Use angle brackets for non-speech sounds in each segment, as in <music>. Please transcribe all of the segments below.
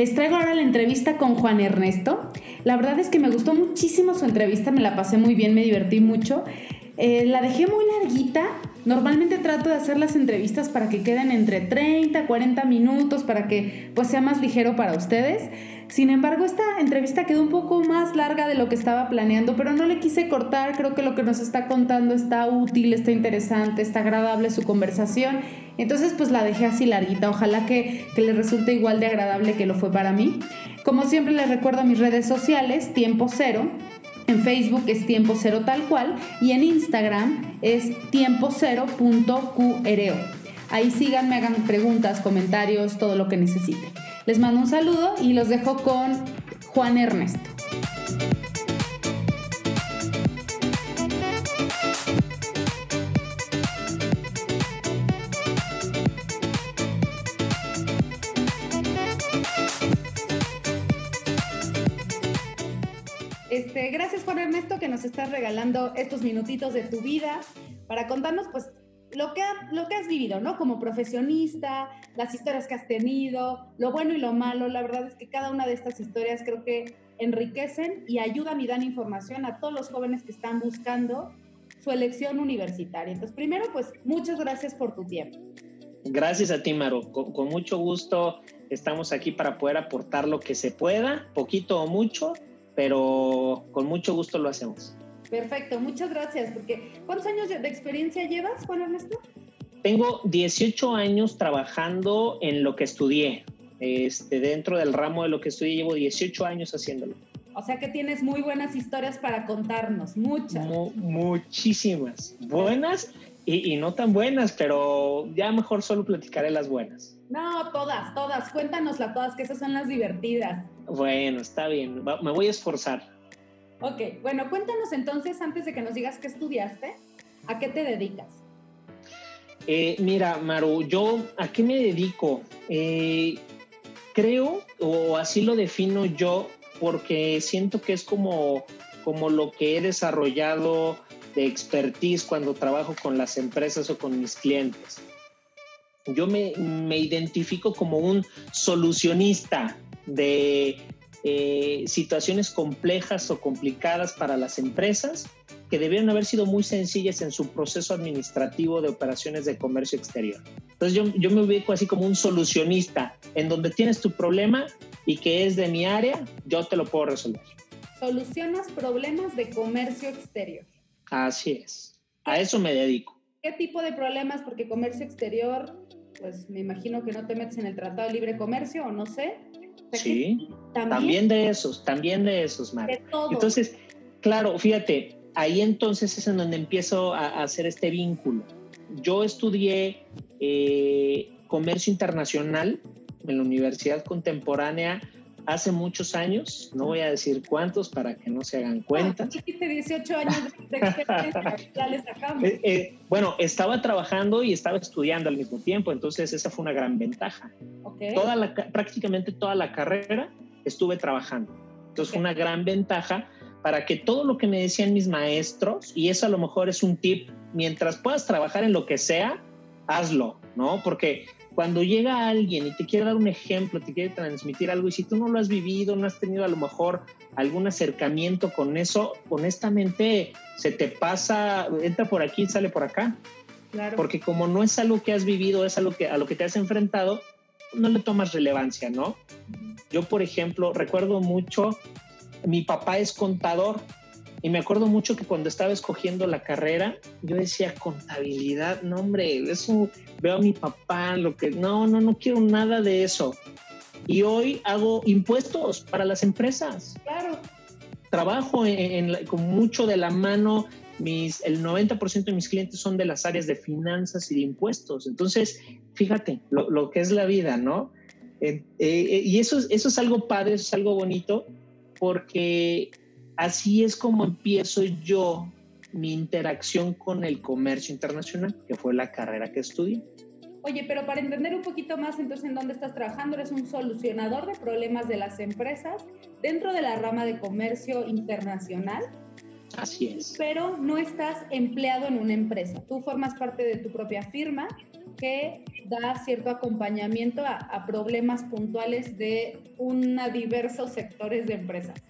Les traigo ahora la entrevista con Juan Ernesto. La verdad es que me gustó muchísimo su entrevista, me la pasé muy bien, me divertí mucho. Eh, la dejé muy larguita. Normalmente trato de hacer las entrevistas para que queden entre 30, 40 minutos, para que pues sea más ligero para ustedes. Sin embargo, esta entrevista quedó un poco más larga de lo que estaba planeando, pero no le quise cortar. Creo que lo que nos está contando está útil, está interesante, está agradable su conversación. Entonces, pues la dejé así larguita. Ojalá que, que le resulte igual de agradable que lo fue para mí. Como siempre, les recuerdo mis redes sociales, Tiempo Cero. En Facebook es tiempo cero tal cual y en Instagram es tiempo Ahí síganme, hagan preguntas, comentarios, todo lo que necesiten. Les mando un saludo y los dejo con Juan Ernesto. Este, gracias Juan Ernesto que nos estás regalando estos minutitos de tu vida para contarnos pues lo que, lo que has vivido, ¿no? Como profesionista, las historias que has tenido, lo bueno y lo malo. La verdad es que cada una de estas historias creo que enriquecen y ayudan y dan información a todos los jóvenes que están buscando su elección universitaria. Entonces, primero, pues muchas gracias por tu tiempo. Gracias a ti, Maro. Con, con mucho gusto estamos aquí para poder aportar lo que se pueda, poquito o mucho, pero con mucho gusto lo hacemos. Perfecto, muchas gracias. Porque ¿cuántos años de experiencia llevas, Juan Ernesto? Tengo 18 años trabajando en lo que estudié. Este, dentro del ramo de lo que estudié llevo 18 años haciéndolo. O sea que tienes muy buenas historias para contarnos, muchas. muchísimas. Buenas y, y, no tan buenas, pero ya mejor solo platicaré las buenas. No, todas, todas. Cuéntanoslas todas, que esas son las divertidas. Bueno, está bien. me voy a esforzar. Ok, bueno, cuéntanos entonces, antes de que nos digas qué estudiaste, ¿a qué te dedicas? Eh, mira, Maru, yo a qué me dedico? Eh, creo, o así lo defino yo, porque siento que es como, como lo que he desarrollado de expertise cuando trabajo con las empresas o con mis clientes. Yo me, me identifico como un solucionista de eh, situaciones complejas o complicadas para las empresas que debieron haber sido muy sencillas en su proceso administrativo de operaciones de comercio exterior. Entonces yo, yo me ubico así como un solucionista, en donde tienes tu problema y que es de mi área, yo te lo puedo resolver. Solucionas problemas de comercio exterior. Así es. A eso me dedico. ¿Qué tipo de problemas? Porque comercio exterior, pues me imagino que no te metes en el Tratado de Libre Comercio o no sé. Sí, ¿También? de esos, también de esos, Mar. Entonces, claro, fíjate, ahí entonces es en donde empiezo a, hacer este vínculo. Yo estudié eh, comercio internacional en la Universidad Contemporánea hace muchos años, no voy a decir cuántos para que no se hagan cuenta. 18 años de <laughs> experiencia, ya les sacamos. Eh, eh, bueno, estaba trabajando y estaba estudiando al mismo tiempo, entonces esa fue una gran ventaja. Toda la, prácticamente toda la carrera estuve trabajando. Entonces fue una gran ventaja para que todo lo que me decían mis maestros, y eso a lo mejor es un tip, mientras puedas trabajar en lo que sea, hazlo, ¿no? Porque cuando llega alguien y te quiere dar un ejemplo, te quiere transmitir algo y si tú no lo has vivido, no has tenido a lo mejor algún acercamiento con eso, honestamente se te pasa, entra por aquí sale por acá. Claro. Porque como no es algo que has vivido, es algo que, a lo que te has enfrentado, no le tomas relevancia, ¿no? Yo, por ejemplo, recuerdo mucho, mi papá es contador y me acuerdo mucho que cuando estaba escogiendo la carrera, yo decía contabilidad, no hombre, eso veo a mi papá, lo que, no, no, no quiero nada de eso. Y hoy hago impuestos para las empresas. Claro. Trabajo en, con mucho de la mano, mis, el 90% de mis clientes son de las áreas de finanzas y de impuestos. Entonces, fíjate lo, lo que es la vida, ¿no? Eh, eh, y eso, eso es algo padre, eso es algo bonito, porque así es como empiezo yo mi interacción con el comercio internacional, que fue la carrera que estudié. Oye, pero para entender un poquito más entonces en dónde estás trabajando, eres un solucionador de problemas de las empresas dentro de la rama de comercio internacional. Así es. Pero no estás empleado en una empresa. Tú formas parte de tu propia firma que da cierto acompañamiento a, problemas puntuales de una diversos sectores de empresas?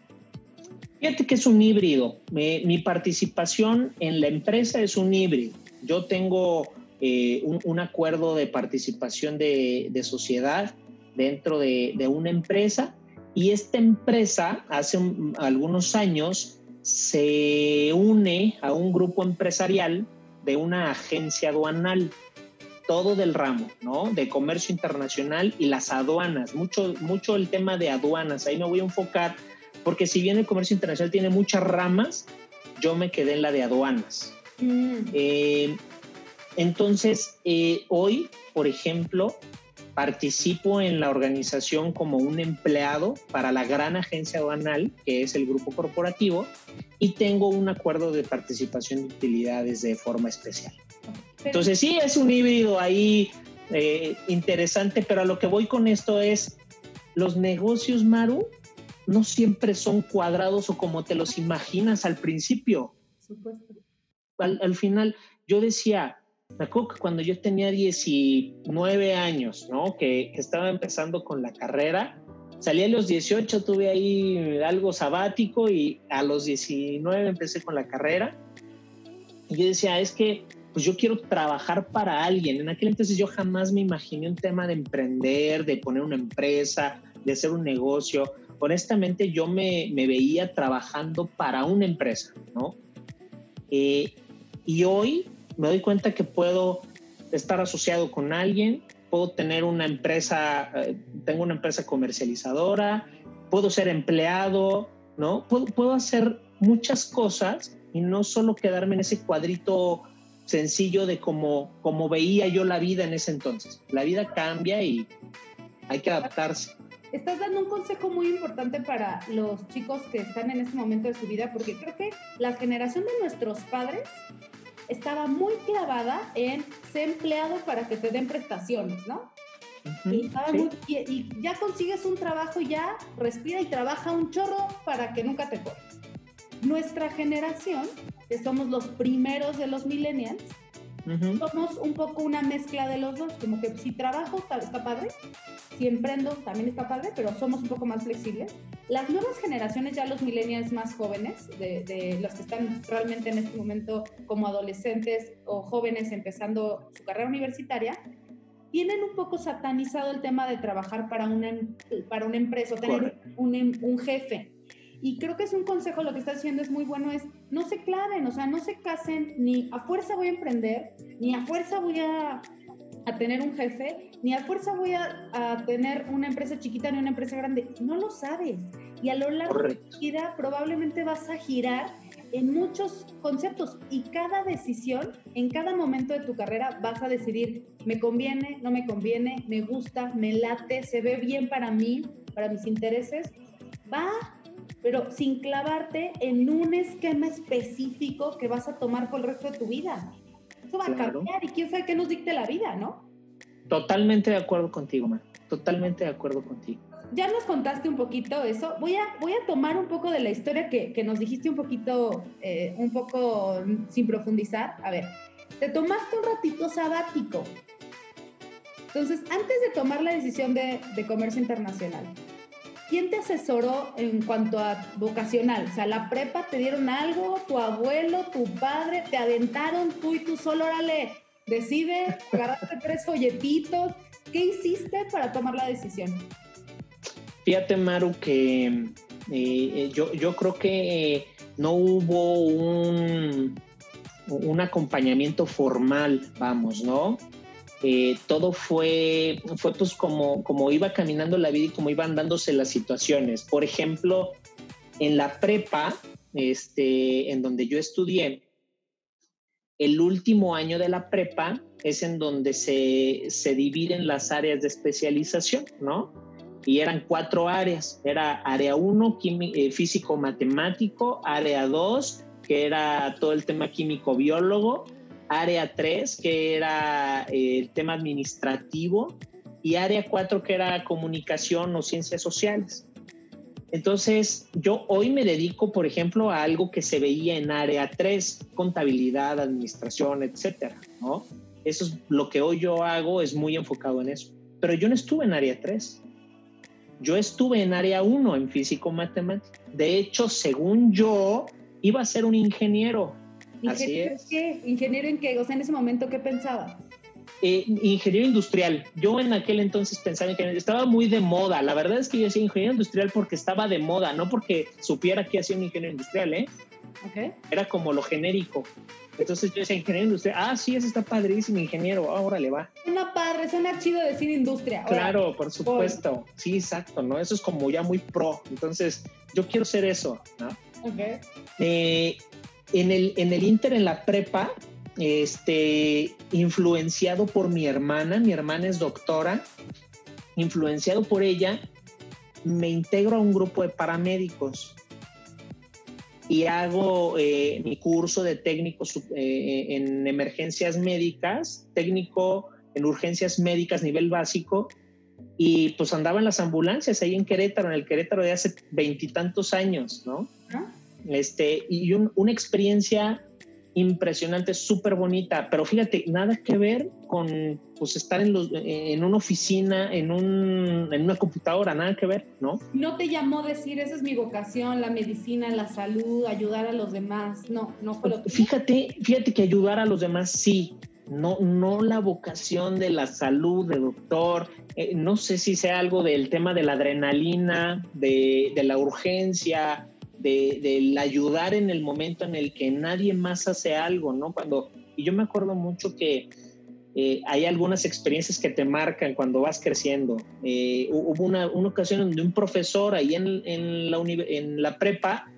Fíjate que es un híbrido. mi participación en la empresa es un híbrido. Yo tengo eh, un, acuerdo de participación de, sociedad dentro de, una empresa y esta empresa hace algunos años se une a un grupo empresarial de una agencia aduanal, todo del ramo, ¿no? De comercio internacional y las aduanas, mucho, mucho el tema de aduanas, ahí me voy a enfocar, porque si bien el comercio internacional tiene muchas ramas, yo me quedé en la de aduanas. Mm. Eh, entonces, eh, hoy, por ejemplo, participo en la organización como un empleado para la gran agencia aduanal, que es el grupo corporativo, y tengo un acuerdo de participación de utilidades de forma especial. Entonces, sí, es un híbrido ahí eh, interesante, pero a lo que voy con esto es, los negocios, Maru, no siempre son cuadrados o como te los imaginas al principio. Supuesto. Al, al final, yo decía, me acuerdo que cuando yo tenía 19 años, ¿no? Que, estaba empezando con la carrera, salí a los 18, tuve ahí algo sabático y a los 19 empecé con la carrera. Y yo decía, es que pues yo quiero trabajar para alguien. En aquel entonces yo jamás me imaginé un tema de emprender, de poner una empresa, de hacer un negocio. Honestamente yo me, veía trabajando para una empresa, ¿no? Eh, y hoy me doy cuenta que puedo estar asociado con alguien, puedo tener una empresa, eh, tengo una empresa comercializadora, puedo ser empleado, ¿no? Puedo, puedo hacer muchas cosas y no solo quedarme en ese cuadrito sencillo de cómo, como veía yo la vida en ese entonces. La vida cambia y hay que adaptarse. Estás dando un consejo muy importante para los chicos que están en este momento de su vida, porque creo que la generación de nuestros padres estaba muy clavada en ser empleado para que te den prestaciones, ¿no? y, ya consigues un trabajo, ya respira y trabaja un chorro para que nunca te cortes. Nuestra generación, que somos los primeros de los millennials, somos un poco una mezcla de los dos, como que si trabajo está, padre, si emprendo también está padre, pero somos un poco más flexibles. Las nuevas generaciones, ya los millennials más jóvenes, de, de los que están realmente en este momento como adolescentes o jóvenes empezando su carrera universitaria, tienen un poco satanizado el tema de trabajar para una, para una empresa o tener un, un jefe. Y creo que es un consejo, lo que estás diciendo es muy bueno, es no se claven, o sea, no se casen, ni a fuerza voy a emprender, ni a fuerza voy a, a tener un jefe, ni a fuerza voy a, a, tener una empresa chiquita ni una empresa grande. No lo sabes. Y a lo largo de tu vida probablemente vas a girar en muchos conceptos y cada decisión, en cada momento de tu carrera vas a decidir, me conviene, no me conviene, me gusta, me late, se ve bien para mí, para mis intereses. Va pero sin clavarte en un esquema específico que vas a tomar por el resto de tu vida. Eso va a cambiar y quién sabe qué nos dicte la vida, ¿no? Totalmente de acuerdo contigo, man. Totalmente de acuerdo contigo. Ya nos contaste un poquito eso. Voy a, voy a tomar un poco de la historia que, que nos dijiste un poquito, eh, un poco sin profundizar. A ver, te tomaste un ratito sabático. Entonces, antes de tomar la decisión de, de comercio internacional, ¿quién te asesoró en cuanto a vocacional? O sea, la prepa te dieron algo, tu abuelo, tu padre, te aventaron tú y tú solo, órale, decide, agarraste tres folletitos. ¿Qué hiciste para tomar la decisión? Fíjate, Maru, que eh, eh, yo, yo creo que no hubo un, un acompañamiento formal, vamos, ¿no? Eh, todo fue, fue pues como, como iba caminando la vida y como iban dándose las situaciones. Por ejemplo, en la prepa, este, en donde yo estudié, el último año de la prepa es en donde se, se dividen las áreas de especialización, ¿no? Y eran cuatro áreas. Era área 1, eh, físico-matemático, área 2, que era todo el tema químico-biólogo, área 3, que era eh, el tema administrativo, y área 4, que era comunicación o ciencias sociales. Entonces, yo hoy me dedico, por ejemplo, a algo que se veía en área 3, contabilidad, administración, etcétera, ¿no? eso es lo que hoy yo hago, es muy enfocado en eso. Pero yo no estuve en área 3. Yo estuve en área 1 en físico matemático. De hecho, según yo, iba a ser un ingeniero. ¿Ingeniero Así qué? ¿Ingeniero en qué? O sea, en ese momento, ¿qué pensaba? Eh, ingeniero industrial. Yo en aquel entonces pensaba que estaba muy de moda. La verdad es que yo decía ingeniero industrial porque estaba de moda, no porque supiera que hacía un ingeniero industrial, ¿eh? Okay. Era como lo genérico. Entonces yo decía, ingeniero industrial, ah, sí, ese está padrísimo, ingeniero, ahora le va. Una padre, suena chido decir industria. Claro, por supuesto. Sí, exacto, ¿no? Eso es como ya muy pro. Entonces, yo quiero ser eso, ¿no? Ok. Eh, en, el, en el Inter, en la prepa, este, influenciado por mi hermana, mi hermana es doctora, influenciado por ella, me integro a un grupo de paramédicos y hago eh, mi curso de técnico eh, en emergencias médicas, técnico en urgencias médicas nivel básico, y pues andaba en las ambulancias ahí en Querétaro, en el Querétaro de hace veintitantos años, ¿no? Este, y una experiencia impresionante, súper bonita, pero fíjate, nada que ver con pues, estar en, los, en una oficina, en, un, en una computadora, nada que ver, ¿no? No te llamó decir, esa es mi vocación, la medicina, la salud, ayudar a los demás, no, no fue lo Fíjate, fíjate que ayudar a los demás sí, no, no la vocación de la salud, de doctor, eh, no sé si sea algo del tema de la adrenalina, de, de la urgencia, del ayudar en el momento en el que nadie más hace algo, ¿no? Cuando, y yo me acuerdo mucho que eh, hay algunas experiencias que te marcan cuando vas creciendo. Eh, hubo una, una, ocasión donde un profesor ahí en, en, la, en la prepa,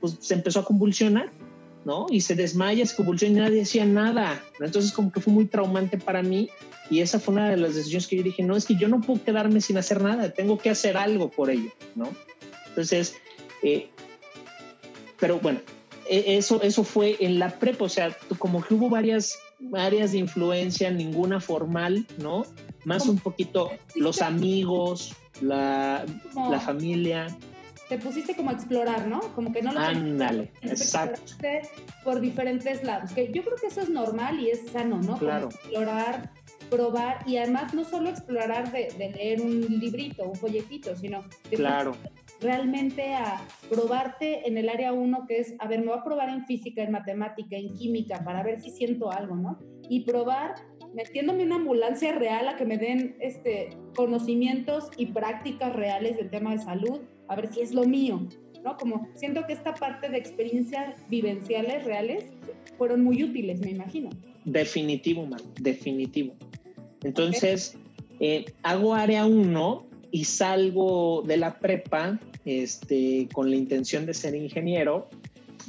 pues se empezó a convulsionar, ¿no? Y se desmaya, se convulsiona y nadie decía nada. Entonces como que fue muy traumante para mí y esa fue una de las decisiones que yo dije, no, es que yo no puedo quedarme sin hacer nada, tengo que hacer algo por ello, ¿no? Entonces, eh, pero bueno, e, eso, eso fue en la prepa, o sea, como que hubo varias áreas de influencia, ninguna formal, ¿no? Más un poquito los amigos, la, la familia. Te pusiste como a explorar, ¿no? Como que no lo... Ándale, exacto. Por diferentes lados, que yo creo que eso es normal y es sano, ¿no? Claro. explorar, probar y además no solo explorar de, de, leer un librito, un folletito, sino de claro realmente a probarte en el área 1, que es, a ver, me voy a probar en física, en matemática, en química, para ver si siento algo, ¿no? Y probar metiéndome una ambulancia real a que me den este, conocimientos y prácticas reales del tema de salud, a ver si es lo mío, ¿no? Como siento que esta parte de experiencias vivenciales reales fueron muy útiles, me imagino. Definitivo, man, definitivo. Entonces, eh, hago área 1 y salgo de la prepa este, con la intención de ser ingeniero,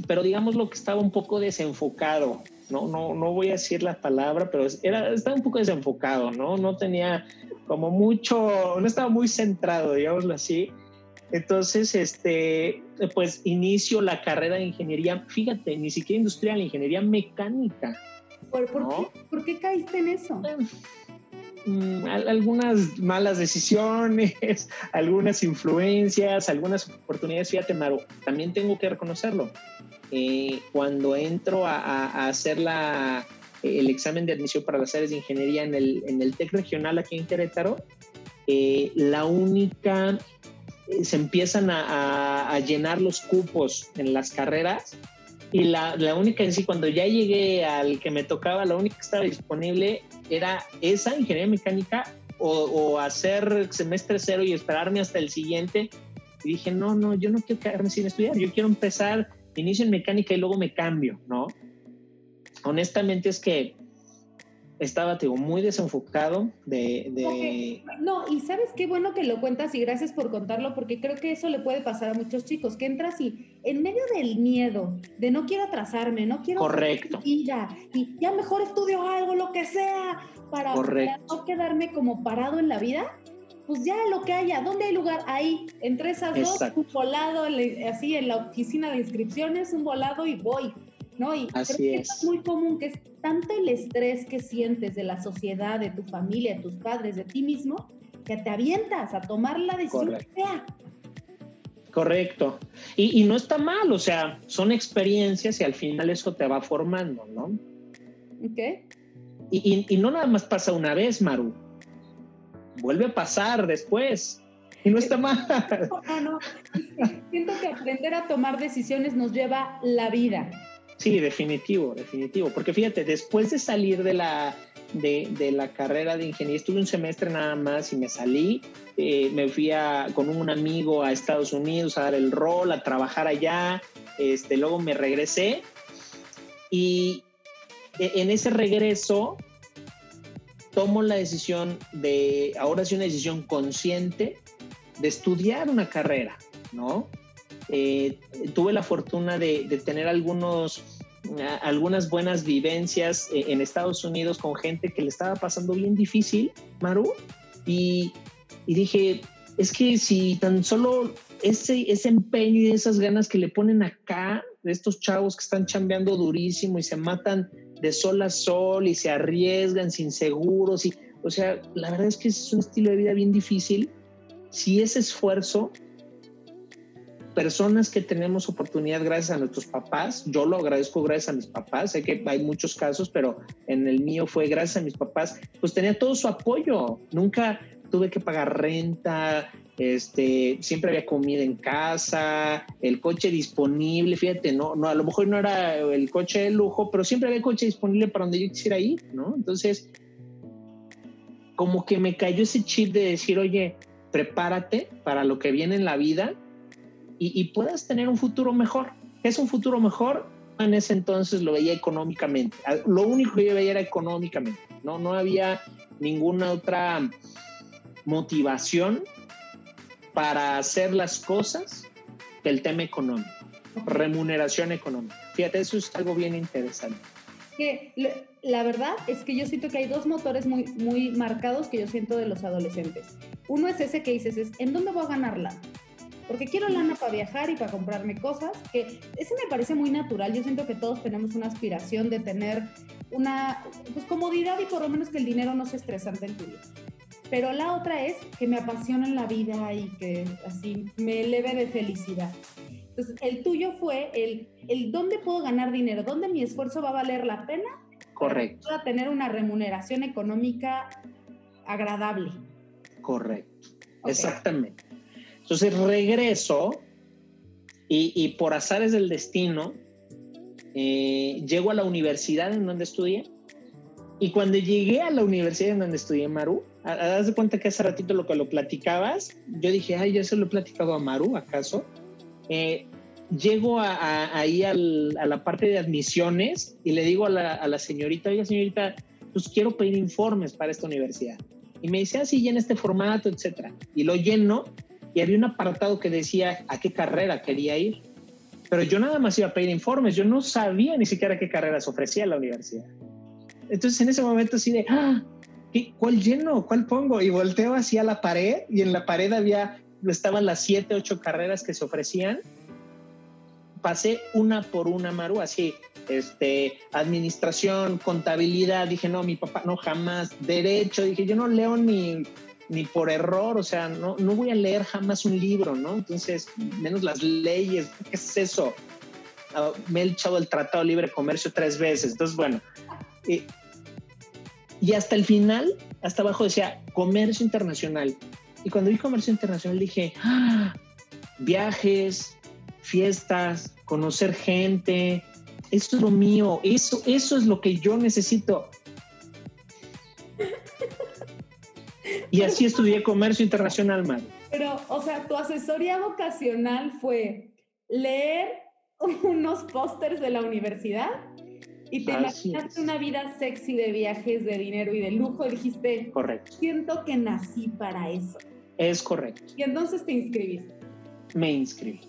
pero digamos lo que estaba un poco desenfocado, ¿no? No, no voy a decir la palabra, pero era, estaba un poco desenfocado, ¿no? No tenía como mucho, no estaba muy centrado, digámoslo así. Entonces, este, pues inicio la carrera de ingeniería, fíjate, ni siquiera industrial, ingeniería mecánica. ¿Por, por, qué, ¿por qué caíste en eso? Mm, algunas malas decisiones, <laughs> algunas influencias, algunas oportunidades. Fíjate, Maru, también tengo que reconocerlo. Eh, cuando entro a, hacer la, el examen de admisión para las áreas de ingeniería en el, en el TEC regional aquí en Querétaro, eh, la única, eh, se empiezan a, a, llenar los cupos en las carreras y la, la, única en sí, cuando ya llegué al que me tocaba, la única que estaba disponible era esa, ingeniería mecánica, o, o hacer semestre cero y esperarme hasta el siguiente. Y dije, no, no, yo no quiero quedarme sin estudiar, yo quiero empezar, inicio en mecánica y luego me cambio, ¿no? Honestamente es que estaba, digo, muy desenfocado de... No, y sabes qué bueno que lo cuentas y gracias por contarlo, porque creo que eso le puede pasar a muchos chicos, que entras y en medio del miedo, de no quiero atrasarme, no quiero... Correcto. Y ya, y ya mejor estudio algo, lo que sea, para, no quedarme como parado en la vida, pues ya lo que haya, ¿dónde hay lugar? Ahí, entre esas dos, un volado, así en la oficina de inscripciones, un volado y voy. ¿No? Y Así creo que es. es muy común que es tanto el estrés que sientes de la sociedad, de tu familia, de tus padres, de ti mismo, que te avientas a tomar la decisión Correcto. que sea. Correcto. Y, y, no está mal, o sea, son experiencias y al final eso te va formando, ¿no? Ok. Y, no nada más pasa una vez, Maru. Vuelve a pasar después. Y no está mal. <laughs> No, no. Siento que aprender a tomar decisiones nos lleva la vida. Sí, definitivo, definitivo. Porque fíjate, después de salir de la, de, la carrera de ingeniería, estuve un semestre nada más y me salí. Eh, me fui con un amigo a Estados Unidos a dar el rol, a trabajar allá. Este, luego me regresé y e, en ese regreso tomo la decisión de, ahora sí una decisión consciente, de estudiar una carrera, ¿no? Eh, tuve la fortuna de, tener algunos, algunas buenas vivencias eh, en Estados Unidos con gente que le estaba pasando bien difícil, Maru, y, y dije, es que si tan solo ese, ese empeño y esas ganas que le ponen acá, de estos chavos que están chambeando durísimo y se matan de sol a sol y se arriesgan sin seguros, y, o sea, la verdad es que es un estilo de vida bien difícil. Si ese esfuerzo personas que tenemos oportunidad gracias a nuestros papás, yo lo agradezco gracias a mis papás, sé que hay muchos casos, pero en el mío fue gracias a mis papás, pues tenía todo su apoyo, nunca tuve que pagar renta, este, siempre había comida en casa, el coche disponible, fíjate, no, no, a lo mejor no era el coche de lujo, pero siempre había coche disponible para donde yo quisiera ir, ¿no? Entonces, como que me cayó ese chip de decir, oye, prepárate para lo que viene en la vida y, puedas tener un futuro mejor. es un futuro mejor? En ese entonces lo veía económicamente. Lo único que yo veía era económicamente. No, no había ninguna otra motivación para hacer las cosas que el tema económico, remuneración económica. Fíjate, eso es algo bien interesante. Que la verdad es que yo siento que hay dos motores muy, muy marcados que yo siento de los adolescentes. Uno es ese que dices, es, ¿en dónde voy a ganarla? Porque quiero lana para viajar y para comprarme cosas, que ese me parece muy natural. Yo siento que todos tenemos una aspiración de tener una pues, comodidad y por lo menos que el dinero no sea estresante en tu vida. Pero la otra es que me apasiona la vida y que así me eleve de felicidad. Entonces, el tuyo fue el, el dónde puedo ganar dinero, dónde mi esfuerzo va a valer la pena. Correcto. Para tener una remuneración económica agradable. Correcto. Exactamente. Entonces regreso y, por azares del destino, eh, llego a la universidad en donde estudié. Y cuando llegué a la universidad en donde estudié Maru, haz de cuenta que hace ratito lo que lo platicabas, yo dije, ay, ya se lo he platicado a Maru, ¿acaso? Eh, llego ahí a la parte de admisiones y le digo a la, señorita, oiga señorita, pues quiero pedir informes para esta universidad. Y me dice, así, ah, llena este formato, etcétera. Y lo lleno y había un apartado que decía a qué carrera quería ir. Pero yo nada más iba a pedir informes, yo no sabía ni siquiera qué carreras ofrecía la universidad. Entonces en ese momento así de, ah, ¿cuál lleno? ¿Cuál pongo? Y volteo hacia la pared y en la pared había, estaban las siete, ocho carreras que se ofrecían. Pasé una por una, Maru, así, este, administración, contabilidad, dije, no, mi papá, no, jamás, derecho, dije, yo no leo ni ni por error, o sea, no, no voy a leer jamás un libro, ¿no? Entonces, menos las leyes, ¿qué es eso? Ah, me he echado el Tratado de Libre Comercio tres veces, entonces, bueno. y hasta el final, hasta abajo decía comercio internacional. Y cuando vi comercio internacional dije, ¡Ah! viajes, fiestas, conocer gente, eso es lo mío, eso, eso es lo que yo necesito. Y así estudié comercio internacional, man. Pero, o sea, tu asesoría vocacional fue leer unos pósters de la universidad y te imaginaste una vida sexy de viajes, de dinero y de lujo y dijiste, correcto. Siento que nací para eso. Es correcto. Y entonces te inscribiste. Me inscribí.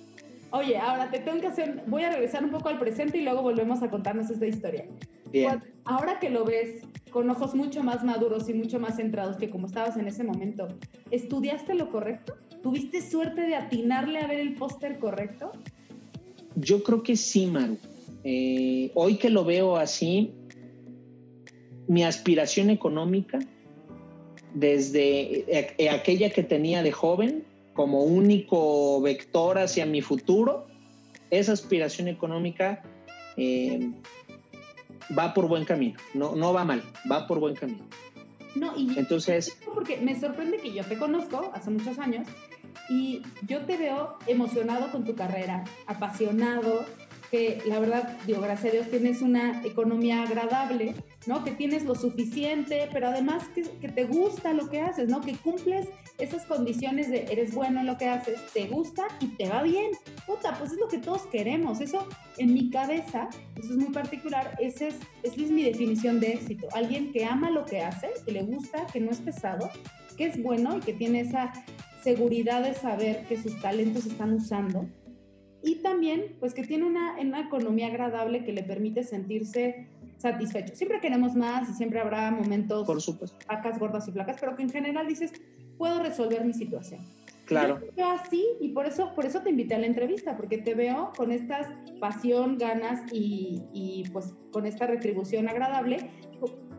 Oye, ahora te tengo que hacer, voy a regresar un poco al presente y luego volvemos a contarnos esta historia. Bien. Ahora que lo ves con ojos mucho más maduros y mucho más centrados que como estabas en ese momento, ¿estudiaste lo correcto? ¿Tuviste suerte de atinarle a ver el póster correcto? Yo creo que sí, Maru. Eh, hoy que lo veo así, mi aspiración económica, desde eh, aquella que tenía de joven, como único vector hacia mi futuro, esa aspiración económica eh, va por buen camino, no, no va mal, va por buen camino. No, y entonces... Porque me sorprende que yo te conozco hace muchos años y yo te veo emocionado con tu carrera, apasionado, que la verdad, digo, gracias a Dios tienes una economía agradable, ¿no? Que tienes lo suficiente, pero además que, que, te gusta lo que haces, ¿no? Que cumples esas condiciones de eres bueno en lo que haces, te gusta y te va bien. Puta, pues es lo que todos queremos. Eso en mi cabeza, eso es muy particular, esa es, es mi definición de éxito. Alguien que ama lo que hace, que le gusta, que no es pesado, que es bueno y que tiene esa seguridad de saber que sus talentos están usando y también pues que tiene una, una economía agradable que le permite sentirse satisfecho. Siempre queremos más y siempre habrá momentos Por supuesto. placas gordas y placas, pero que en general dices, puedo resolver mi situación. Claro. Yo así y por eso, por eso te invité a la entrevista, porque te veo con esta pasión, ganas y, y pues con esta retribución agradable.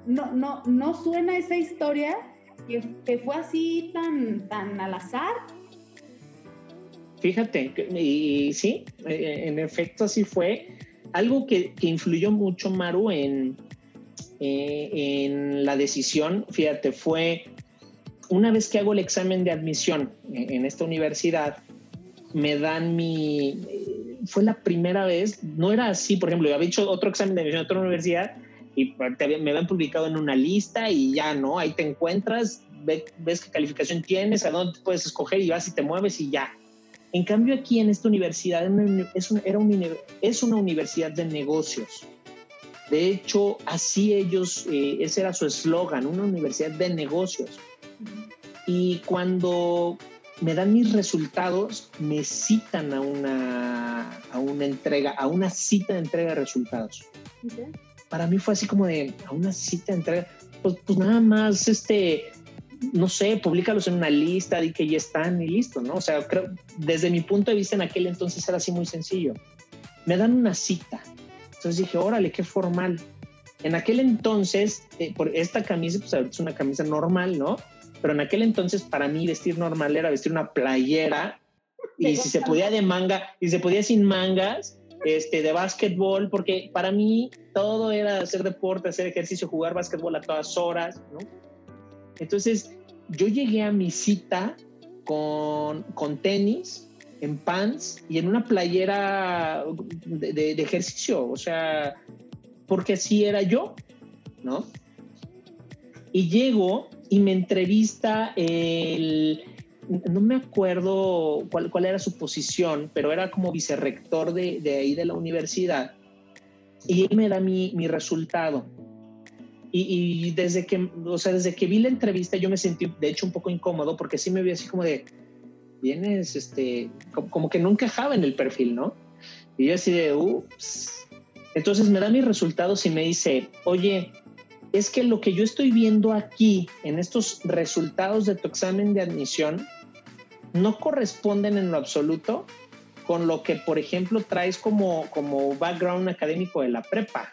No, no, no suena esa historia que, que fue así tan, tan al azar Fíjate, y, sí, eh, en efecto así fue. Algo que, influyó mucho, Maru, en, eh, en la decisión, fíjate, fue una vez que hago el examen de admisión en, esta universidad, me dan mi... Fue la primera vez, no era así, por ejemplo, yo había hecho otro examen de admisión en otra universidad y me habían publicado en una lista y ya, ¿no? Ahí te encuentras, ves qué calificación tienes, a dónde puedes escoger y vas y te mueves y ya en cambio, aquí en esta universidad es una, era es una universidad de negocios. De hecho, así ellos, eh, ese era su eslogan, una universidad de negocios. Y cuando me dan mis resultados, me citan a una, a una entrega, a una cita de entrega de resultados. Para mí fue así como de, a una cita de entrega, pues, pues nada más, este, no sé, públicalos en una lista, di que ya están y listo, ¿no? O sea, creo, desde mi punto de vista en aquel entonces era así muy sencillo. Me dan una cita. Entonces dije, órale, qué formal. En aquel entonces, eh, por esta camisa, pues es una camisa normal, ¿no? Pero en aquel entonces para mí vestir normal era vestir una playera y si se podía de manga, y se podía sin mangas, este, de básquetbol, porque para mí todo era hacer deporte, hacer ejercicio, jugar básquetbol a todas horas, ¿no? Entonces, yo llegué a mi cita con, con tenis, en pants y en una playera de, ejercicio, o sea, porque así era yo, ¿no? Y llego y me entrevista el, no me acuerdo cuál, cuál era su posición, pero era como vicerrector de, de ahí de la universidad. Y él me da mi, mi resultado. Y, desde que, o sea, desde que vi la entrevista yo me sentí, de hecho, un poco incómodo porque sí me vi así como de, vienes, este, como, que no encajaba en el perfil, ¿no? Y yo así de, ups. Entonces me da mis resultados y me dice, oye, es que lo que yo estoy viendo aquí en estos resultados de tu examen de admisión no corresponden en lo absoluto con lo que, por ejemplo, traes como, como background académico de la prepa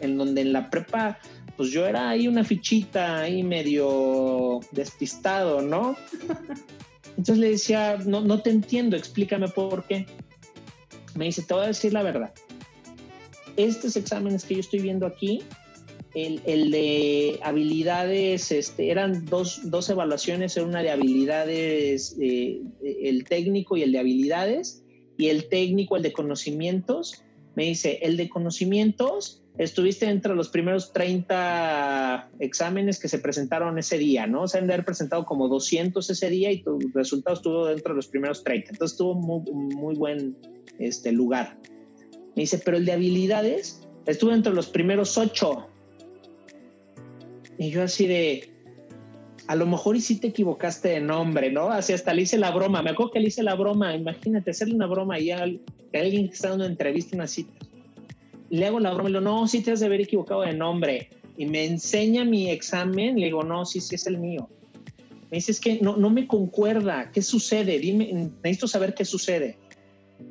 en donde en la prepa, pues yo era ahí una fichita, ahí medio despistado, ¿no? Entonces le decía, no, no te entiendo, explícame por qué. Me dice, te voy a decir la verdad. Estos exámenes que yo estoy viendo aquí, el, de habilidades, este, eran dos, dos evaluaciones, una de habilidades, eh, el técnico y el de habilidades, y el técnico, el de conocimientos. Me dice, el de conocimientos estuviste entre los primeros 30 exámenes que se presentaron ese día, ¿no? Se han de haber presentado como 200 ese día y tu resultado estuvo dentro de los primeros 30. Entonces estuvo muy, muy buen este, lugar. Me dice, pero el de habilidades estuvo entre los primeros 8. Y yo así de, a lo mejor y sí te equivocaste de nombre, ¿no? Así hasta le hice la broma. Me acuerdo que le hice la broma. Imagínate hacerle una broma y a alguien que está dando una entrevista, una cita le hago la broma y le digo, no, sí te has de haber equivocado de nombre. Y me enseña mi examen, le digo, no, sí, sí es el mío. Me dice, es que no, no me concuerda, ¿qué sucede? Dime, necesito saber qué sucede.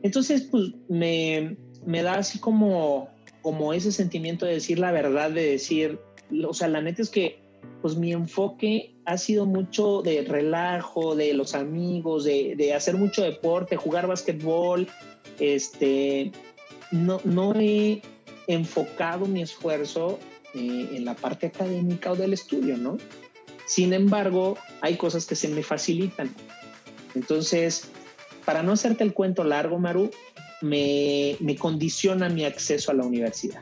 Entonces, pues me, me da así como, como ese sentimiento de decir la verdad, de decir, o sea, la neta es que pues mi enfoque ha sido mucho de relajo, de los amigos, de, de hacer mucho deporte, jugar básquetbol, este, no, no he enfocado mi esfuerzo eh, en la parte académica o del estudio, ¿no? Sin embargo, hay cosas que se me facilitan. Entonces, para no hacerte el cuento largo, Maru, me, me condiciona mi acceso a la universidad.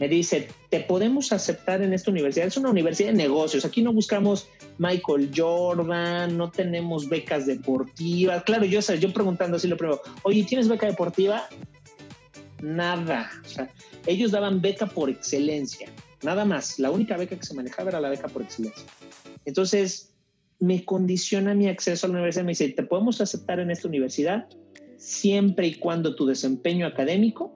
Me dice, te podemos aceptar en esta universidad. Es una universidad de negocios. Aquí no buscamos Michael Jordan, no tenemos becas deportivas. Claro, yo, yo preguntando así lo primero, oye, ¿tienes beca deportiva? Nada. Ellos daban beca por excelencia. Nada más. La única beca que se manejaba era la beca por excelencia. Entonces, me condiciona mi acceso a la universidad. Me dice, te podemos aceptar en esta universidad siempre y cuando tu desempeño académico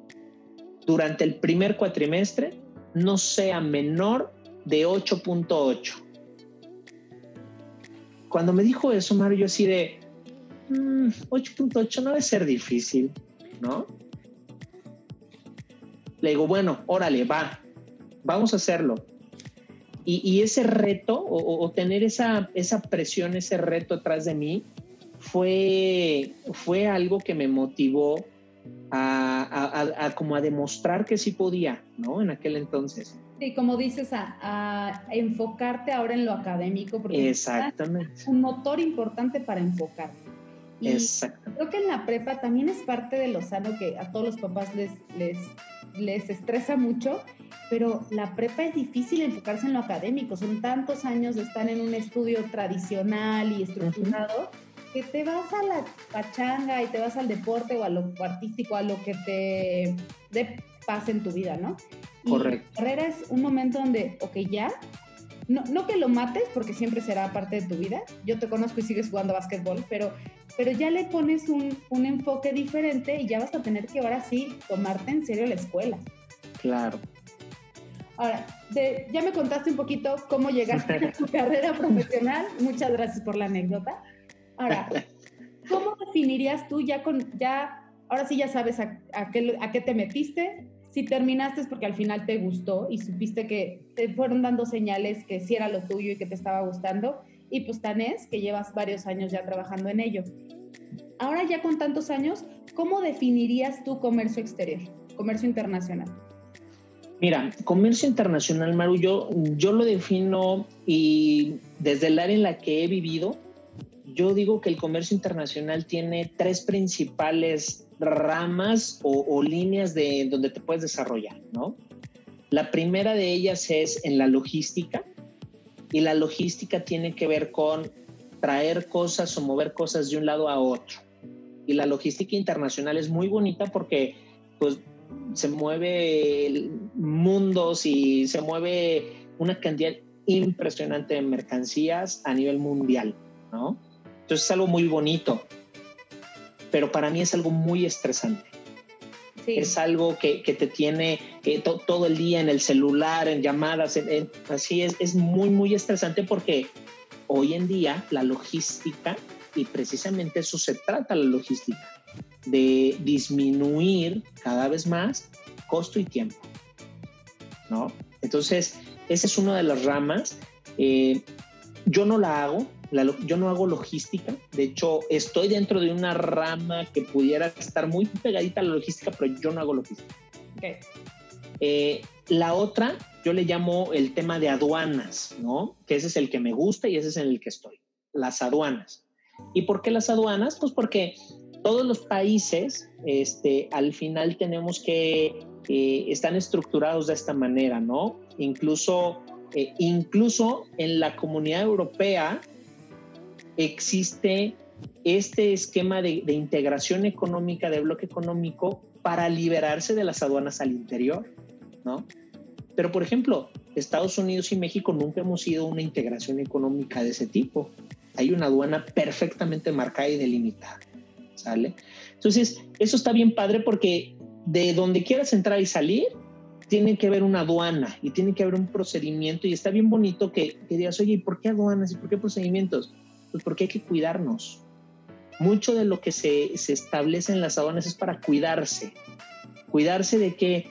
durante el primer cuatrimestre no sea menor de 8.8. Cuando me dijo eso, Mario, yo así de 8.8 mm, no debe ser difícil, ¿no? Le digo, bueno, órale, va, vamos a hacerlo. Y, ese reto, o, tener esa, esa presión, ese reto atrás de mí, fue, fue algo que me motivó a, como a demostrar que sí podía, ¿no? En aquel entonces. Sí, como dices, a, enfocarte ahora en lo académico, porque Exactamente. es un motor importante para enfocarte. Y creo que en la prepa también es parte de lo sano que a todos los papás les, les les estresa mucho, pero la prepa es difícil enfocarse en lo académico. Son tantos años de estar en un estudio tradicional y estructurado que te vas a la pachanga y te vas al deporte o a lo artístico, a lo que te dé paz en tu vida, ¿no? Correcto. carrera es un momento donde, ok, ya, no, no, que lo mates porque siempre será parte de tu vida. Yo te conozco y sigues jugando básquetbol, pero, pero ya le pones un, un, enfoque diferente y ya vas a tener que ahora sí tomarte en serio la escuela. Claro. Ahora, ya me contaste un poquito cómo llegaste a tu <laughs> carrera profesional. Muchas gracias por la anécdota. Ahora, ¿cómo definirías tú ya con, ya, ahora sí ya sabes a, a, qué, a qué te metiste? si terminaste es porque al final te gustó y supiste que te fueron dando señales que sí era lo tuyo y que te estaba gustando. Y pues tan es que llevas varios años ya trabajando en ello. Ahora ya con tantos años, ¿cómo definirías tu comercio exterior, comercio internacional? Mira, comercio internacional, Maru, yo, yo lo defino y desde el área en la que he vivido, yo digo que el comercio internacional tiene tres principales ramas o, líneas de donde te puedes desarrollar, ¿no? La primera de ellas es en la logística y la logística tiene que ver con traer cosas o mover cosas de un lado a otro. Y la logística internacional es muy bonita porque pues se mueve mundos y se mueve una cantidad impresionante de mercancías a nivel mundial, ¿no? Entonces es algo muy bonito pero para mí es algo muy estresante. Es algo que, que te tiene que todo el día en el celular, en llamadas, así es, es muy, muy estresante porque hoy en día la logística, y precisamente eso se trata la logística, de disminuir cada vez más costo y tiempo. ¿No? Entonces, esa es una de las ramas. Eh, yo no la hago, yo no hago logística, de hecho estoy dentro de una rama que pudiera estar muy pegadita a la logística, pero yo no hago logística. Eh, la otra, yo le llamo el tema de aduanas, ¿no? Que ese es el que me gusta y ese es en el que estoy, las aduanas. ¿Y por qué las aduanas? Pues porque todos los países, este, al final tenemos que, eh, están estructurados de esta manera, ¿no? Incluso, eh, incluso en la comunidad europea, existe este esquema de, integración económica, de bloque económico, para liberarse de las aduanas al interior, ¿no? Pero, por ejemplo, Estados Unidos y México nunca hemos sido una integración económica de ese tipo. Hay una aduana perfectamente marcada y delimitada, ¿sale? Entonces, eso está bien padre porque de donde quieras entrar y salir, tiene que haber una aduana y tiene que haber un procedimiento y está bien bonito que, que digas, oye, ¿y por qué aduanas y por qué procedimientos? Pues porque hay que cuidarnos. Mucho de lo que se, se establece en las aduanas es para cuidarse. Cuidarse de que,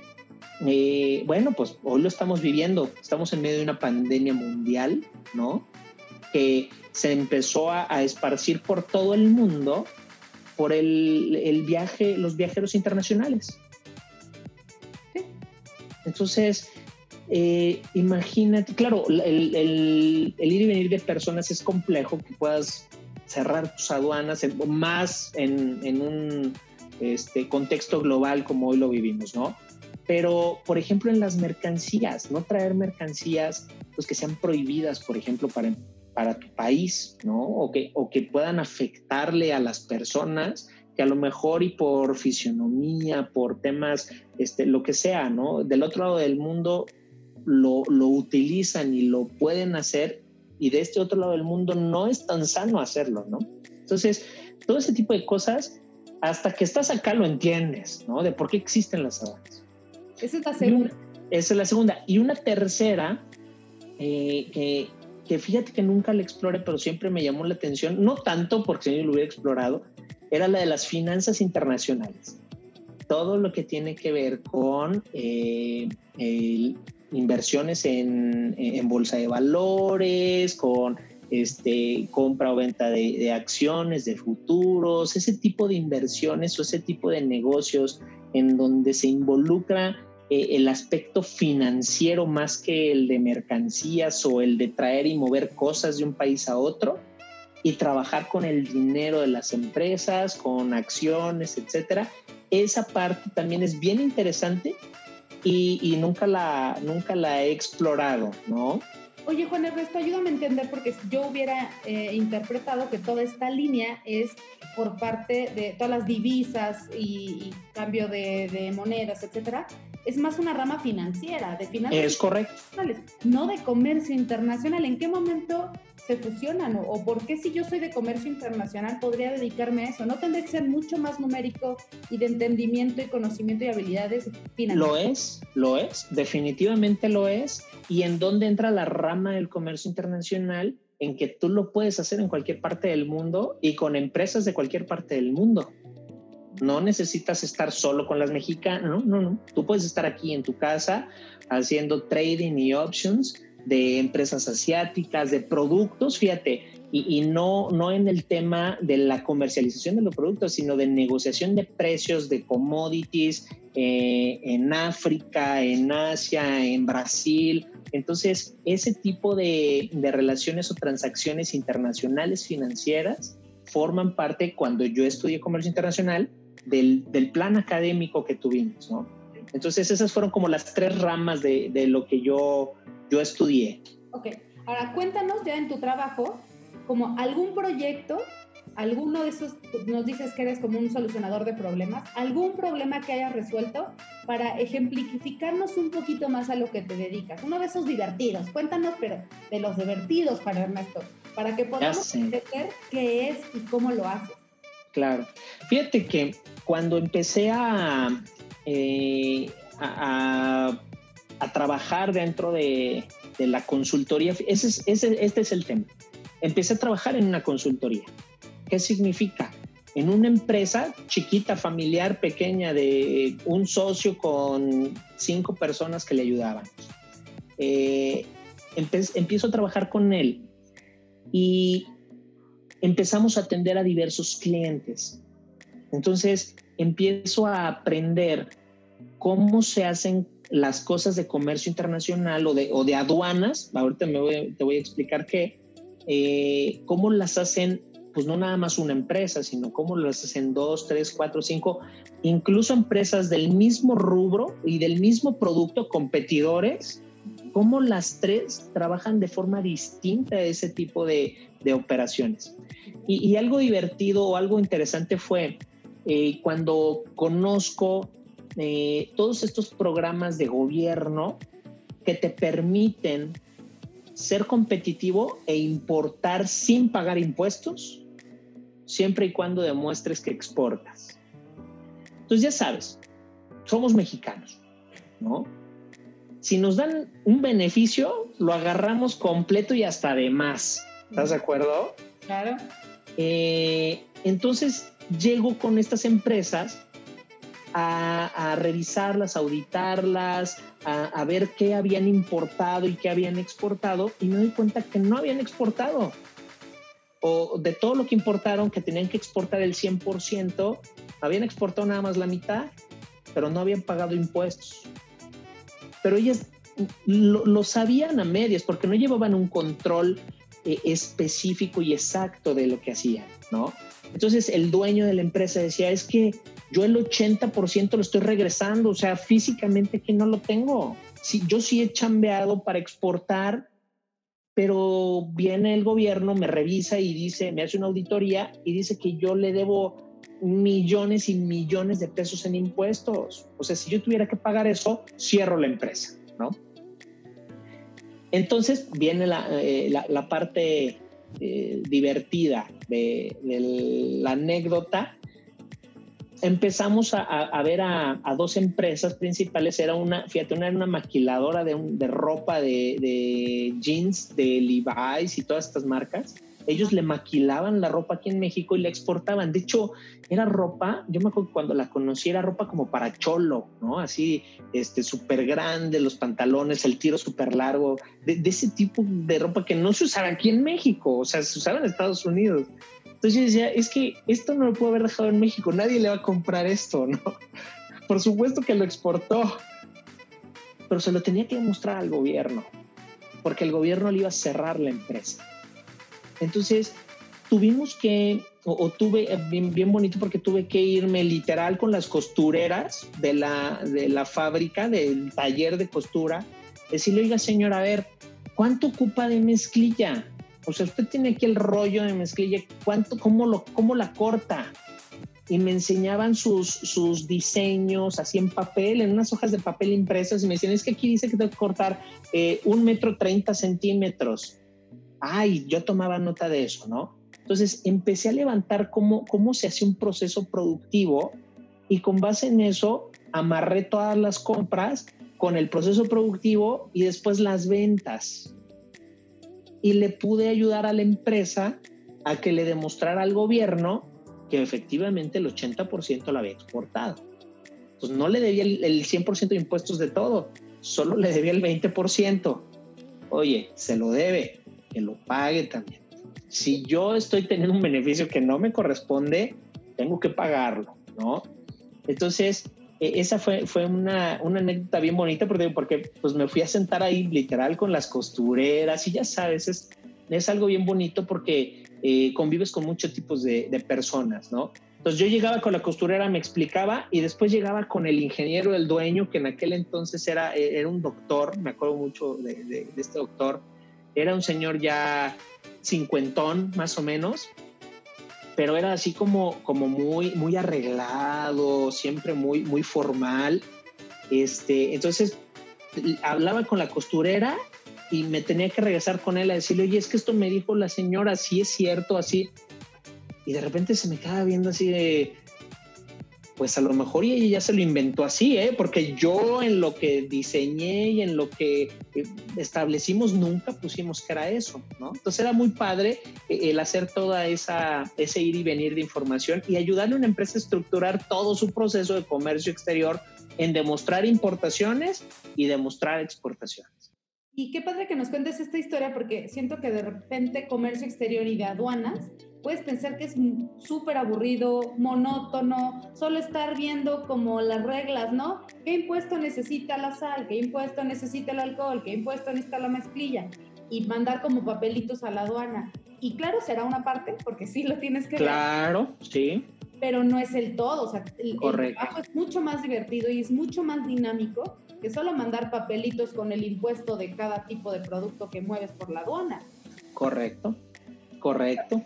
eh, bueno, pues hoy lo estamos viviendo, estamos en medio de una pandemia mundial, ¿no? Que se empezó a, esparcir por todo el mundo por el, el, viaje, los viajeros internacionales. Entonces, eh, imagínate, claro, el, ir y venir de personas es complejo que puedas cerrar tus aduanas más en, un este, contexto global como hoy lo vivimos, ¿no? Pero, por ejemplo, en las mercancías, no traer mercancías pues, que sean prohibidas, por ejemplo, para, para tu país, ¿no? O que, o que puedan afectarle a las personas que a lo mejor y por fisionomía, por temas, este, lo que sea, ¿no? Del otro lado del mundo lo, lo utilizan y lo pueden hacer y de este otro lado del mundo no es tan sano hacerlo, ¿no? Entonces, todo ese tipo de cosas, hasta que estás acá lo entiendes, ¿no? De por qué existen las aduanas. Esa es la segunda. esa es la segunda. Y una tercera, eh, que, que, fíjate que nunca la exploré, pero siempre me llamó la atención, no tanto porque si no lo hubiera explorado, era la de las finanzas internacionales. Todo lo que tiene que ver con eh, inversiones en, bolsa de valores, con este, compra o venta de, acciones, de futuros, ese tipo de inversiones o ese tipo de negocios en donde se involucra eh, el aspecto financiero más que el de mercancías o el de traer y mover cosas de un país a otro y trabajar con el dinero de las empresas, con acciones, etcétera. Esa parte también es bien interesante y, nunca, la, nunca la he explorado, ¿no? Oye, Juan Ernesto, ayúdame a entender porque yo hubiera eh, interpretado que toda esta línea es por parte de todas las divisas y, cambio de, de, monedas, etcétera. Es más una rama financiera, de finanzas. Es correcto. No de comercio internacional. ¿En qué momento se fusionan? O, por qué si yo soy de comercio internacional podría dedicarme a eso? ¿No tendría que ser mucho más numérico y de entendimiento y conocimiento y habilidades financieras? Lo es, lo es, definitivamente lo es. ¿Y en dónde entra la rama del comercio internacional? En que tú lo puedes hacer en cualquier parte del mundo y con empresas de cualquier parte del mundo. No necesitas estar solo con las mexicanas, no, no, no. Tú puedes estar aquí en tu casa haciendo trading y options de empresas asiáticas, de productos, fíjate, y, no, no en el tema de la comercialización de los productos, sino de negociación de precios, de commodities eh, en África, en Asia, en Brasil. Entonces, ese tipo de, de relaciones o transacciones internacionales financieras forman parte, cuando yo estudié comercio internacional, del, del plan académico que tuvimos, ¿no? Entonces, esas fueron como las tres ramas de, de lo que yo yo estudié. Ok, ahora cuéntanos ya en tu trabajo como algún proyecto, alguno de esos, nos dices que eres como un solucionador de problemas, algún problema que hayas resuelto para ejemplificarnos un poquito más a lo que te dedicas. Uno de esos divertidos, cuéntanos, pero de los divertidos para Ernesto, para que podamos entender qué es y cómo lo haces. Claro. Fíjate que cuando empecé a, eh, a trabajar dentro de, la consultoría. Este es el tema. Empecé a trabajar en una consultoría. ¿Qué significa? En una empresa chiquita, familiar, pequeña, de un socio con cinco personas que le ayudaban. Eh, empiezo a trabajar con él y empezamos a atender a diversos clientes. Entonces empiezo a aprender cómo se hacen las cosas de comercio internacional o de, o de aduanas, ahorita me te voy a explicar qué, eh, cómo las hacen, pues no nada más una empresa, sino cómo las hacen dos, tres, cuatro, cinco, incluso empresas del mismo rubro y del mismo producto, competidores, cómo las tres trabajan de forma distinta ese tipo de, de operaciones. Y, algo divertido o algo interesante fue eh, cuando conozco eh, todos estos programas de gobierno que te permiten ser competitivo e importar sin pagar impuestos, siempre y cuando demuestres que exportas. Entonces ya sabes, somos mexicanos, ¿no? Si nos dan un beneficio, lo agarramos completo y hasta de más. ¿Estás de acuerdo? Claro. Eh, entonces llego con estas empresas a, revisarlas, a auditarlas, a, ver qué habían importado y qué habían exportado y me doy cuenta que no habían exportado. O de todo lo que importaron, que tenían que exportar el 100%, habían exportado nada más la mitad, pero no habían pagado impuestos. pero ellas lo, sabían a medias porque no llevaban un control eh, específico y exacto de lo que hacían, ¿no? Entonces el dueño de la empresa decía, es que yo el 80% lo estoy regresando, o sea, físicamente que no lo tengo. Sí, yo sí he chambeado para exportar, pero viene el gobierno, me revisa y dice, me hace una auditoría y dice que yo le debo millones y millones de pesos en impuestos. O sea, si yo tuviera que pagar eso, cierro la empresa, ¿no? Entonces viene la, eh, parte eh, divertida de, la anécdota. Empezamos a, ver a, dos empresas principales. Era una, fíjate, una era una maquiladora de, de ropa de, de, jeans de Levi's y todas estas marcas ellos le maquilaban la ropa aquí en México y la exportaban. De hecho, era ropa, yo me acuerdo cuando la conocí, era ropa como para cholo, ¿no? Así, este, súper grande, los pantalones, el tiro súper largo, de, ese tipo de ropa que no se usaba aquí en México, o sea, se usaba en Estados Unidos. Entonces yo decía, es que esto no lo puedo haber dejado en México, nadie le va a comprar esto, ¿no? <laughs> Por supuesto que lo exportó, pero se lo tenía que demostrar al gobierno, porque el gobierno le iba a cerrar la empresa. Entonces, tuvimos que, o, tuve, eh, bien, bonito porque tuve que irme literal con las costureras de la, de la fábrica, del taller de costura, decirle, oiga señora, a ver, ¿cuánto ocupa de mezclilla? O sea, usted tiene aquí el rollo de mezclilla, ¿cuánto, cómo, lo, cómo la corta? Y me enseñaban sus, sus diseños así en papel, en unas hojas de papel impresas, y me decían, es que aquí dice que tengo que cortar eh, un metro treinta centímetros ay, yo tomaba nota de eso, ¿no? Entonces empecé a levantar cómo, cómo se hace un proceso productivo y con base en eso amarré todas las compras con el proceso productivo y después las ventas. Y le pude ayudar a la empresa a que le demostrara al gobierno que efectivamente el 80% lo había exportado. Pues no le debía el, el 100% de impuestos de todo, solo le debía el 20%. Oye, se lo debe, que lo pague también. Si yo estoy teniendo un beneficio que no me corresponde, tengo que pagarlo, ¿no? Entonces, e, esa fue, fue una, una, anécdota bien bonita porque, porque pues me fui a sentar ahí literal con las costureras y ya sabes, es, es algo bien bonito porque eh, convives con muchos tipos de, de, personas, ¿no? Entonces yo llegaba con la costurera, me explicaba y después llegaba con el ingeniero del dueño, que en aquel entonces era, era un doctor, me acuerdo mucho de, de este doctor, era un señor ya cincuentón, más o menos, pero era así como, como muy, muy arreglado, siempre muy, muy formal. Este, entonces, hablaba con la costurera y me tenía que regresar con él a decirle, oye, es que esto me dijo la señora, sí es cierto, así. Y de repente se me quedaba viendo así de, pues a lo mejor ella ya se lo inventó así, ¿eh? porque yo en lo que diseñé y en lo que eh, establecimos nunca pusimos que era eso, ¿no? Entonces era muy padre eh, el hacer toda esa, ese ir y venir de información y ayudarle a una empresa a estructurar todo su proceso de comercio exterior en demostrar importaciones y demostrar exportaciones. Y qué padre que nos cuentes esta historia porque siento que de repente comercio exterior y de aduanas puedes pensar que es súper aburrido, monótono, solo estar viendo como las reglas, ¿no? ¿Qué impuesto necesita la sal? ¿Qué impuesto necesita el alcohol? ¿Qué impuesto necesita la mezclilla? Y mandar como papelitos a la aduana. Y claro, será una parte, porque sí lo tienes que Claro, sí. Pero no es el todo, o sea, el, el trabajo es mucho más divertido y es mucho más dinámico que solo mandar papelitos con el impuesto de cada tipo de producto que mueves por la aduana. Correcto, correcto.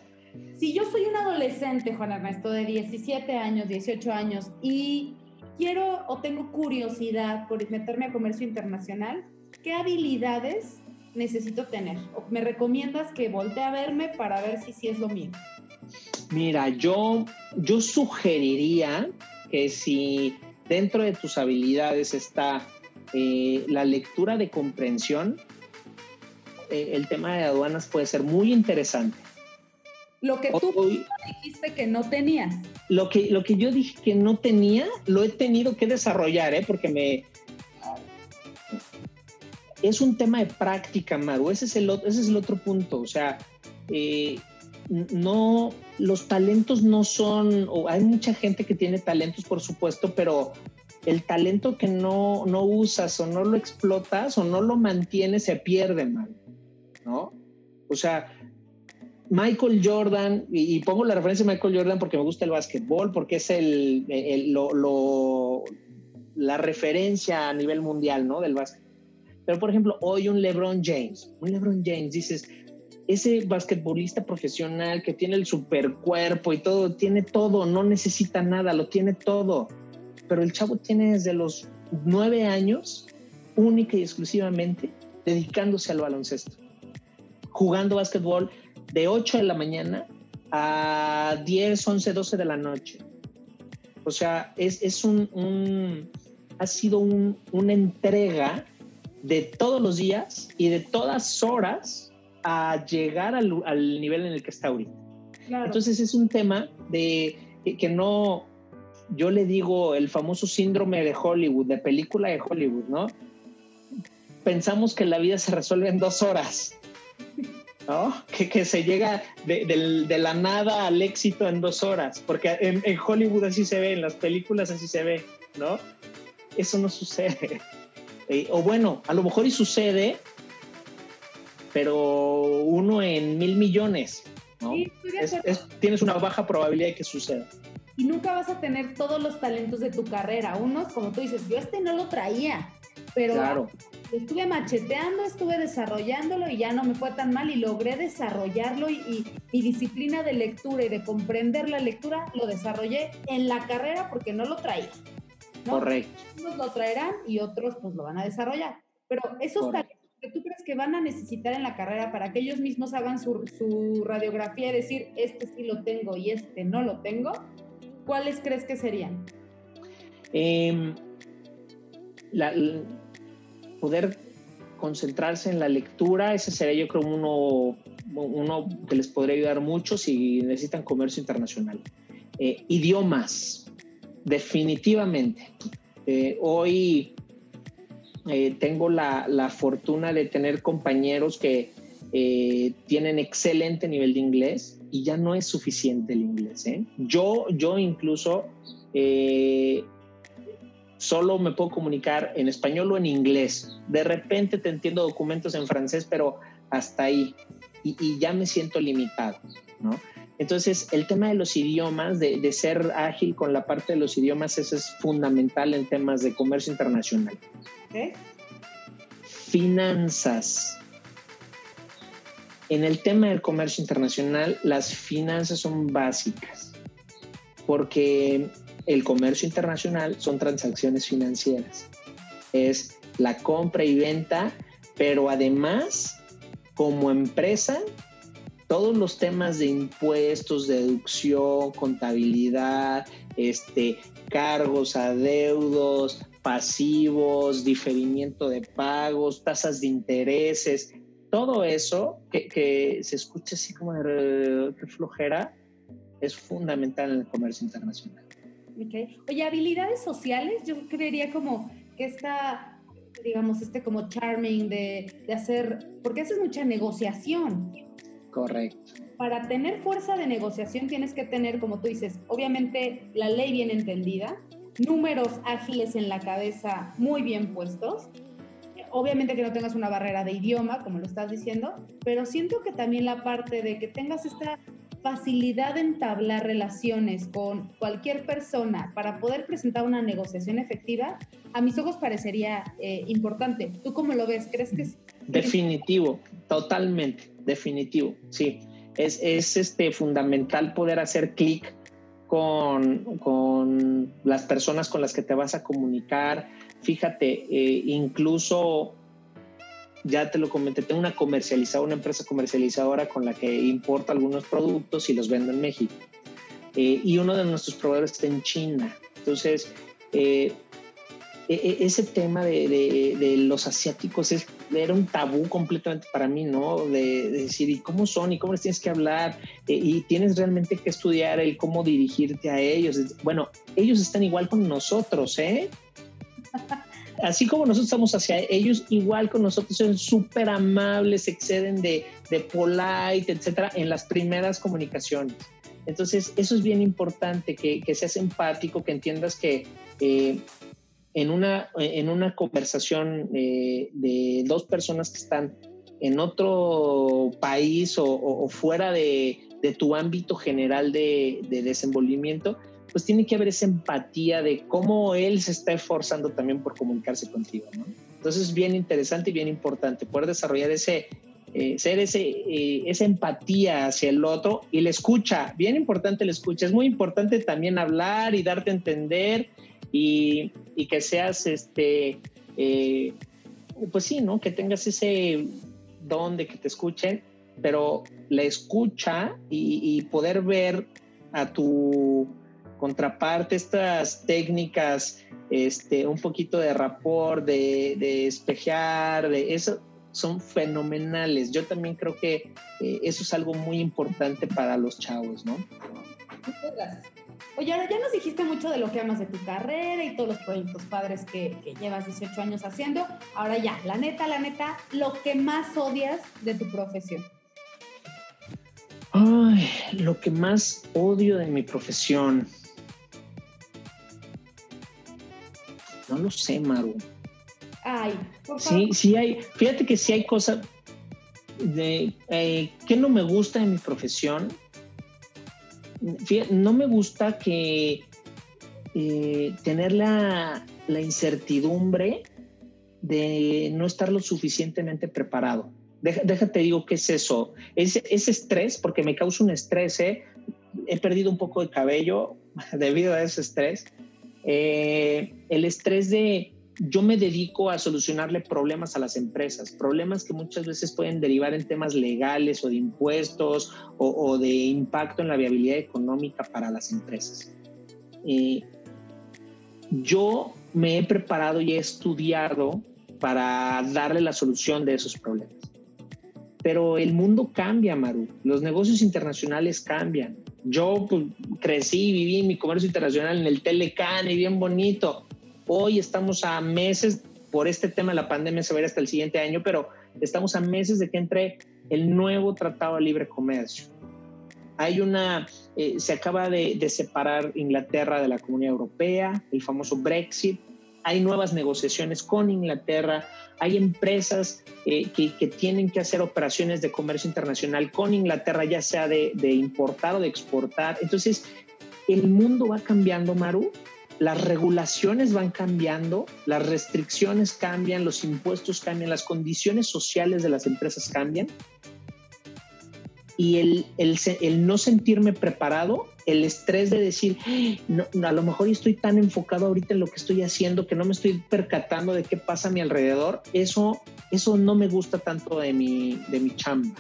Si yo soy un adolescente, Juan Ernesto, de 17 años, 18 años, y quiero o tengo curiosidad por meterme a comercio internacional, ¿qué habilidades necesito tener? ¿O me recomiendas que voltee a verme para ver si sí es lo mío? Mira, yo, yo sugeriría que si dentro de tus habilidades está eh, la lectura de comprensión, eh, el tema de aduanas puede ser muy interesante. Lo que tú dijiste que no tenías. Lo que, lo que yo dije que no tenía, lo he tenido que desarrollar, ¿eh? porque me... Es un tema de práctica, Maru. Ese es el, ese es el otro punto. O sea, eh, no, los talentos no son, o hay mucha gente que tiene talentos, por supuesto, pero el talento que no, no usas o no lo explotas o no lo mantienes se pierde, mal, ¿no? O sea, Michael Jordan, y, pongo la referencia de Michael Jordan porque me gusta el básquetbol, porque es el, la referencia a nivel mundial, ¿no? Del básquet. Pero, por ejemplo, hoy un LeBron James, un LeBron James, dices, ese basquetbolista profesional que tiene el super cuerpo y todo, tiene todo, no necesita nada, lo tiene todo. Pero el chavo tiene desde los nueve años, única y exclusivamente, dedicándose al baloncesto. Jugando básquetbol de 8 de la mañana a 10, 11, 12 de la noche. O sea, es, es un, ha sido una entrega de todos los días y de todas horas a llegar al, nivel en el que está ahorita. Entonces es un tema de que, no, yo le digo el famoso síndrome de Hollywood, de película de Hollywood, ¿no? Pensamos que la vida se resuelve en dos horas, ¿no? Que, se llega de, la nada al éxito en dos horas, porque en, en Hollywood así se ve, en las películas así se ve, ¿no? Eso no sucede. <laughs> Eh, o bueno, a lo mejor y sucede, pero uno en mil millones. ¿no? tienes una baja probabilidad de que suceda. Y nunca vas a tener todos los talentos de tu carrera. Unos, como tú dices, yo este no lo traía, pero claro. estuve macheteando, estuve desarrollándolo y ya no me fue tan mal y logré desarrollarlo y, mi disciplina de lectura y de comprender la lectura lo desarrollé en la carrera porque no lo traía. Correcto. Unos lo traerán y otros pues lo van a desarrollar. Pero esos talentos que tú crees que van a necesitar en la carrera para que ellos mismos hagan su, radiografía y decir, este sí lo tengo y este no lo tengo, ¿cuáles crees que serían? Em, poder concentrarse en la lectura, ese sería yo creo uno, uno que les podría ayudar mucho si necesitan comercio internacional. Eh, idiomas, definitivamente. Eh, hoy eh, tengo la, fortuna de tener compañeros que tienen excelente nivel de inglés y ya no es suficiente el inglés. ¿eh? Yo, yo incluso solo me puedo comunicar en español o en inglés. De repente te entiendo documentos en francés, pero hasta ahí. Y, ya me siento limitado, ¿no? Entonces, el tema de los idiomas, de, de, ser ágil con la parte de los idiomas, eso es fundamental en temas de comercio internacional. Finanzas. En el tema del comercio internacional, las finanzas son básicas, porque el comercio internacional son transacciones financieras. Es la compra y venta, pero además, como empresa, todos los temas de impuestos, deducción, contabilidad, este, cargos, adeudos, pasivos, diferimiento de pagos, tasas de intereses, todo eso que, se escucha así como de, flojera es fundamental en el comercio internacional. Okay. Oye, habilidades sociales, yo creería como que esta, digamos, este como charming de, de hacer, porque haces mucha negociación. Correcto. Para tener fuerza de negociación tienes que tener, como tú dices, obviamente la ley bien entendida, números ágiles en la cabeza muy bien puestos. Obviamente que no tengas una barrera de idioma, como lo estás diciendo, pero siento que también la parte de que tengas esta facilidad de entablar relaciones con cualquier persona para poder presentar una negociación efectiva, a mis ojos parecería eh, importante. ¿Tú cómo lo ves? ¿Crees que es... Definitivo, totalmente, definitivo, sí. Es, es este, fundamental poder hacer clic con, con, las personas con las que te vas a comunicar. Fíjate, eh, incluso ya te lo comenté, tengo una comercializadora, una empresa comercializadora con la que importa algunos productos y los vendo en México. Eh, y uno de nuestros proveedores está en China. Entonces, eh, e, e, ese tema de, los asiáticos es, era un tabú completamente para mí, ¿no? De, decir, ¿y cómo son? ¿Y cómo les tienes que hablar? Eh, y tienes realmente que estudiar el cómo dirigirte a ellos. Bueno, ellos están igual con nosotros, ¿eh? Así como nosotros estamos hacia ellos, igual con nosotros son súper amables, exceden de, de polite, etcétera, en las primeras comunicaciones. Entonces, eso es bien importante, que, que seas empático, que entiendas que eh, en una, en una conversación eh, de dos personas que están en otro país o, fuera de, tu ámbito general de, desenvolvimiento, pues tiene que haber esa empatía de cómo él se está esforzando también por comunicarse contigo. Entonces es bien interesante y bien importante poder desarrollar ese, eh, ser ese, eh, esa empatía hacia el otro y la escucha, bien importante la escucha, es muy importante también hablar y darte a entender y, que seas, este, eh, pues sí, ¿no? Que tengas ese don de que te escuchen, pero la escucha y, poder ver a tu contraparte estas técnicas, este, un poquito de rapport, de, de espejear, de eso, son fenomenales. Yo también creo que eh, eso es algo muy importante para los chavos, ¿no? Muchas gracias. Oye, ahora ya nos dijiste mucho de lo que amas de tu carrera y todos los proyectos padres que, llevas 18 años haciendo. Ahora ya, la neta, la neta, lo que más odias de tu profesión. Ay, lo que más odio de mi profesión. No lo sé, Maru. Ay, por favor. Sí, sí hay. Fíjate que sí hay cosas de eh, que no me gusta de mi profesión no me gusta que eh, tener la, incertidumbre de no estar lo suficientemente preparado. déjate digo qué es eso. Es, estrés, porque me causa un estrés. ¿eh? He perdido un poco de cabello <laughs> debido a ese estrés. Eh, el estrés de yo me dedico a solucionarle problemas a las empresas, problemas que muchas veces pueden derivar en temas legales o de impuestos o, de impacto en la viabilidad económica para las empresas. Eh, yo me he preparado y he estudiado para darle la solución de esos problemas. Pero el mundo cambia, Maru. Los negocios internacionales cambian. Yo pues, crecí, viví en mi comercio internacional en el Telecan y bien bonito Hoy estamos a meses, por este tema de la pandemia se va a ir hasta el siguiente año, pero estamos a meses de que entre el nuevo Tratado de Libre Comercio. Hay una, eh, se acaba de, separar Inglaterra de la Comunidad Europea, el famoso Brexit. Hay nuevas negociaciones con Inglaterra, hay empresas eh, que, tienen que hacer operaciones de comercio internacional con Inglaterra, ya sea de, de importar o de exportar. Entonces, el mundo va cambiando, Maru, las regulaciones van cambiando, las restricciones cambian, los impuestos cambian, las condiciones sociales de las empresas cambian. Y el, no sentirme preparado, el estrés de decir, no, a lo mejor estoy tan enfocado ahorita en lo que estoy haciendo que no me estoy percatando de qué pasa a mi alrededor, eso, eso no me gusta tanto de mi, de mi chamba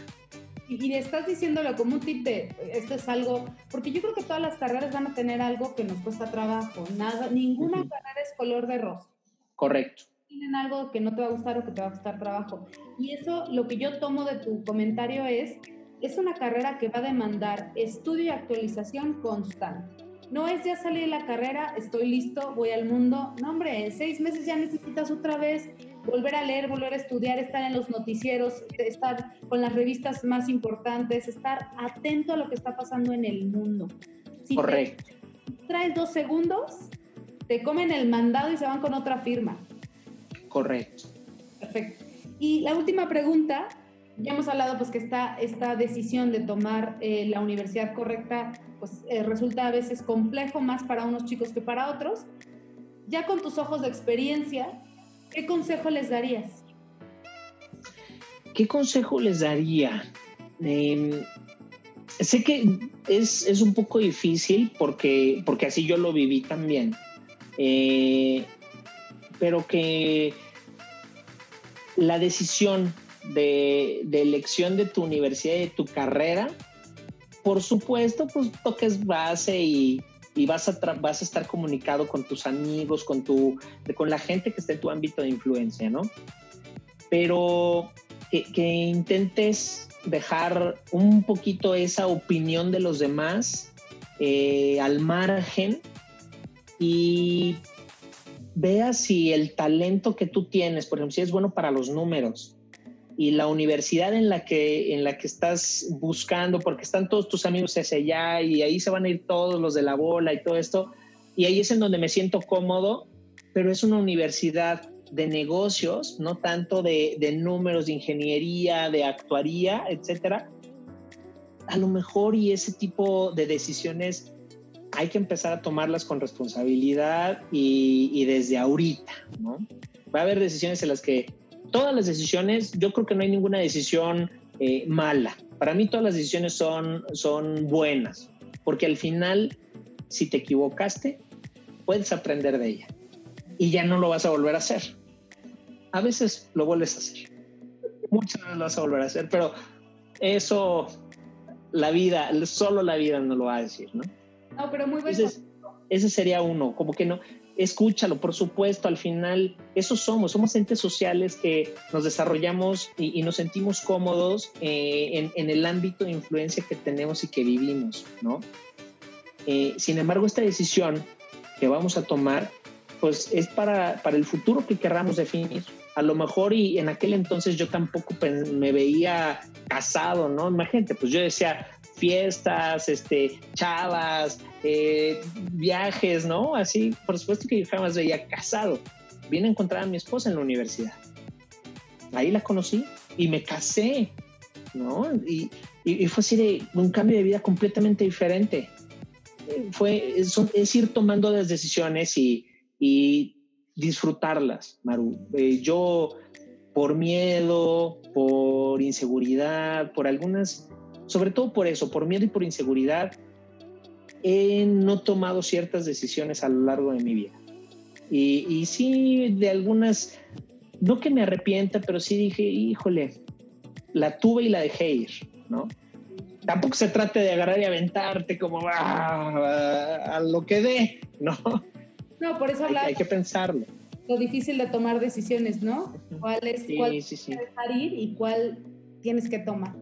y, estás diciéndolo como un tip de esto es algo, porque yo creo que todas las carreras van a tener algo que nos cuesta trabajo, nada, ninguna carrera es color de rosa. Correcto. Tienen algo que no te va a gustar o que te va a costar trabajo. Y eso, lo que yo tomo de tu comentario es, es una carrera que va a demandar estudio y actualización constante. No es ya salí de la carrera, estoy listo, voy al mundo. No, hombre, en seis meses ya necesitas otra vez volver a leer, volver a estudiar, estar en los noticieros, estar con las revistas más importantes, estar atento a lo que está pasando en el mundo. Correcto. traes dos segundos, te comen el mandado y se van con otra firma. Correcto. Perfecto. Y la última pregunta, ya hemos hablado pues que esta, esta decisión de tomar eh, la universidad correcta pues eh, resulta a veces complejo más para unos chicos que para otros. Ya con tus ojos de experiencia, ¿Qué consejo les darías? ¿Qué consejo les daría? Em, sé que es, un poco difícil porque, porque así yo lo viví también. Eh, pero que la decisión de, de, elección de tu universidad y de tu carrera, por supuesto, pues toques base y, y vas a, vas a estar comunicado con tus amigos, con, tu, con la gente que esté en tu ámbito de influencia, ¿no? Pero que, intentes dejar un poquito esa opinión de los demás eh, al margen y veas si el talento que tú tienes, por ejemplo, si es bueno para los números, y la universidad en la que en la que estás buscando porque están todos tus amigos hacia allá y ahí se van a ir todos los de la bola y todo esto y ahí es en donde me siento cómodo pero es una universidad de negocios, no tanto de, de números, de ingeniería, de actuaría, etcétera. A lo mejor y ese tipo de decisiones hay que empezar a tomarlas con responsabilidad y, y, desde ahorita, ¿no? Va a haber decisiones en las que todas las decisiones, yo creo que no hay ninguna decisión eh, mala. Para mí todas las decisiones son, son buenas, porque al final, si te equivocaste, puedes aprender de ella y ya no lo vas a volver a hacer. A veces lo vuelves a hacer, muchas veces lo vas a volver a hacer, pero eso la vida, solo la vida no lo va a decir, ¿no? No, pero muy bueno. ese sería uno, como que no, escúchalo, por supuesto, al final, eso somos, somos entes sociales que nos desarrollamos y, nos sentimos cómodos eh, en, el ámbito de influencia que tenemos y que vivimos, ¿no? Eh, sin embargo, esta decisión que vamos a tomar, pues es para, para el futuro que querramos definir. A lo mejor y en aquel entonces yo tampoco me veía casado, ¿no? Imagínate, pues yo decía, fiestas, este, chavas, eh, viajes, ¿no? Así, por supuesto que yo jamás veía casado. Vine a encontrar a mi esposa en la universidad. Ahí la conocí y me casé, ¿no? Y, fue así de un cambio de vida completamente diferente. Fue, es, ir tomando las decisiones y, disfrutarlas, Maru. Eh, yo, por miedo, por inseguridad, por algunas sobre todo por eso, por miedo y por inseguridad, he no tomado ciertas decisiones a lo largo de mi vida. Y, y sí, de algunas, no que me arrepienta, pero sí dije, híjole, la tuve y la dejé ir, ¿no? Tampoco se trate de agarrar y aventarte como ah, a lo que dé, ¿no? No, por eso hay, que pensarlo. Lo difícil de tomar decisiones, ¿no? ¿Cuál es cuál sí, sí. ir y cuál tienes que tomar?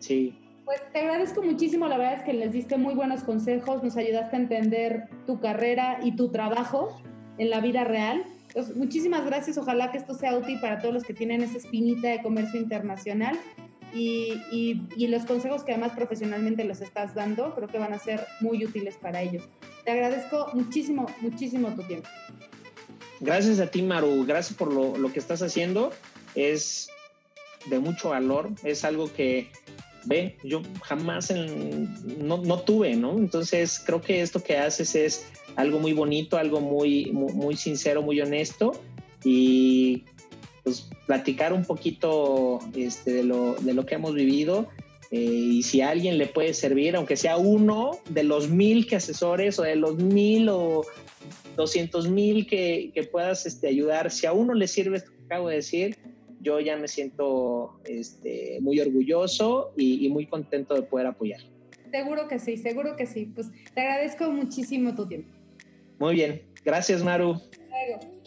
Sí. Pues te agradezco muchísimo, la verdad es que les diste muy buenos consejos, nos ayudaste a entender tu carrera y tu trabajo en la vida real. Pues, muchísimas gracias, ojalá que esto sea útil para todos los que tienen esa espinita de comercio internacional y, y, los consejos que además profesionalmente los estás dando, creo que van a ser muy útiles para ellos. Te agradezco muchísimo, muchísimo tu tiempo. Gracias a ti, Maru, gracias por lo, lo que estás haciendo. Es de mucho valor, es algo que ve, yo jamás no, tuve, ¿no? Entonces creo que esto que haces es algo muy bonito, algo muy, muy, sincero, muy honesto y pues platicar un poquito este, de, lo, de lo que hemos vivido. Eh, y si a alguien le puede servir, aunque sea uno de los mil que asesores o de los mil o doscientos mil que, que puedas este, ayudar, si a uno le sirve esto que acabo de decir, yo ya me siento este, muy orgulloso y, muy contento de poder apoyar. Seguro que sí, seguro que sí. Pues te agradezco muchísimo tu tiempo. Muy bien. Gracias, Maru. Luego.